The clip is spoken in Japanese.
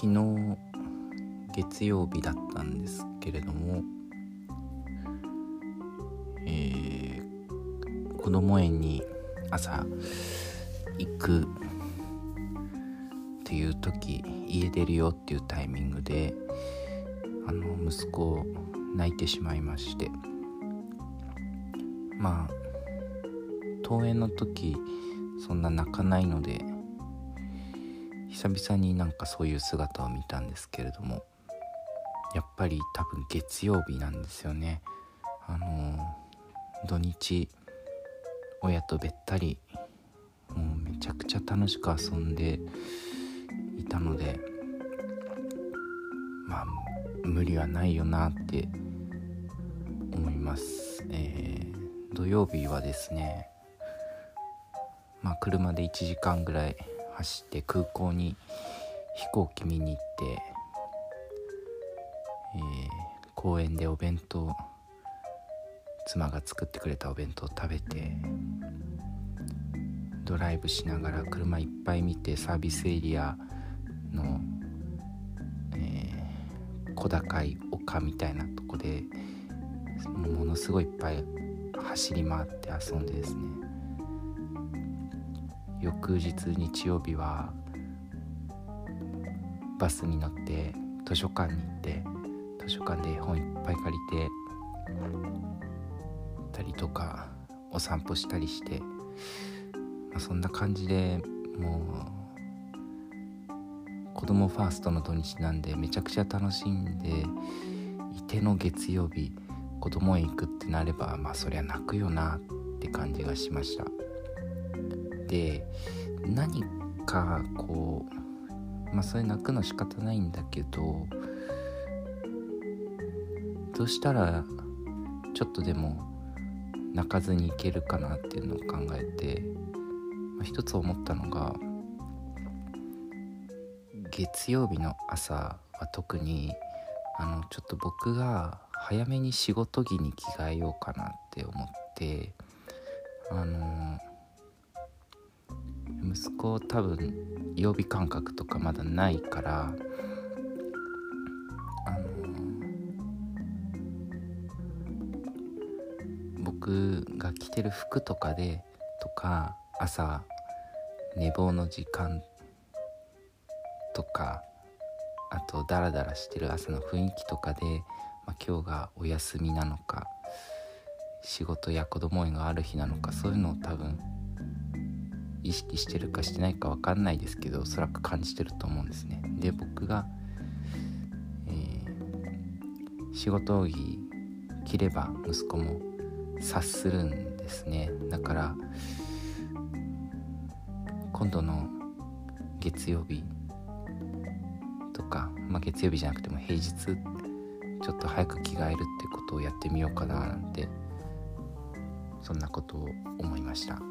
昨日月曜日だったんですけれども、えー、子供園に朝行くっていう時家出るよっていうタイミングであの息子を泣いてしまいましてまあ登園の時そんな泣かないので久々になんかそういう姿を見たんですけれどもやっぱり多分月曜日なんですよね。あの土日親とべったりもうめちゃくちゃ楽しく遊んでいたのでまあ無理はないよなって思います、えー、土曜日はですねまあ車で1時間ぐらい走って空港に飛行機見に行って、えー、公園でお弁当妻が作ってくれたお弁当を食べてドライブしながら車いっぱい見てサービスエリアの、えー、小高い丘みたいなとこでものすごいいっぱい走り回って遊んでですね。翌日日曜日はバスに乗って図書館に行って図書館で絵本いっぱい借りてたりとかお散歩したりして、まあ、そんな感じでもう子供ファーストの土日なんでめちゃくちゃ楽しんでいての月曜日子供へ行くってなればまあそりゃ泣くよなって感じがしました。で何かこうまあそれ泣くの仕方ないんだけどどうしたらちょっとでも泣かずにいけるかなっていうのを考えて、まあ、一つ思ったのが月曜日の朝は特にあのちょっと僕が早めに仕事着に着替えようかなって思ってあの息子多分曜日感覚とかまだないからあの僕が着てる服とかでとか朝寝坊の時間とかあとダラダラしてる朝の雰囲気とかで、まあ、今日がお休みなのか仕事や子供園がある日なのかそういうのを多分意識してるかしてないか分かんないですけどおそらく感じてると思うんですねで僕が、えー、仕事着着れば息子も察するんですねだから今度の月曜日とか、まあ、月曜日じゃなくても平日ちょっと早く着替えるってことをやってみようかななんてそんなことを思いました。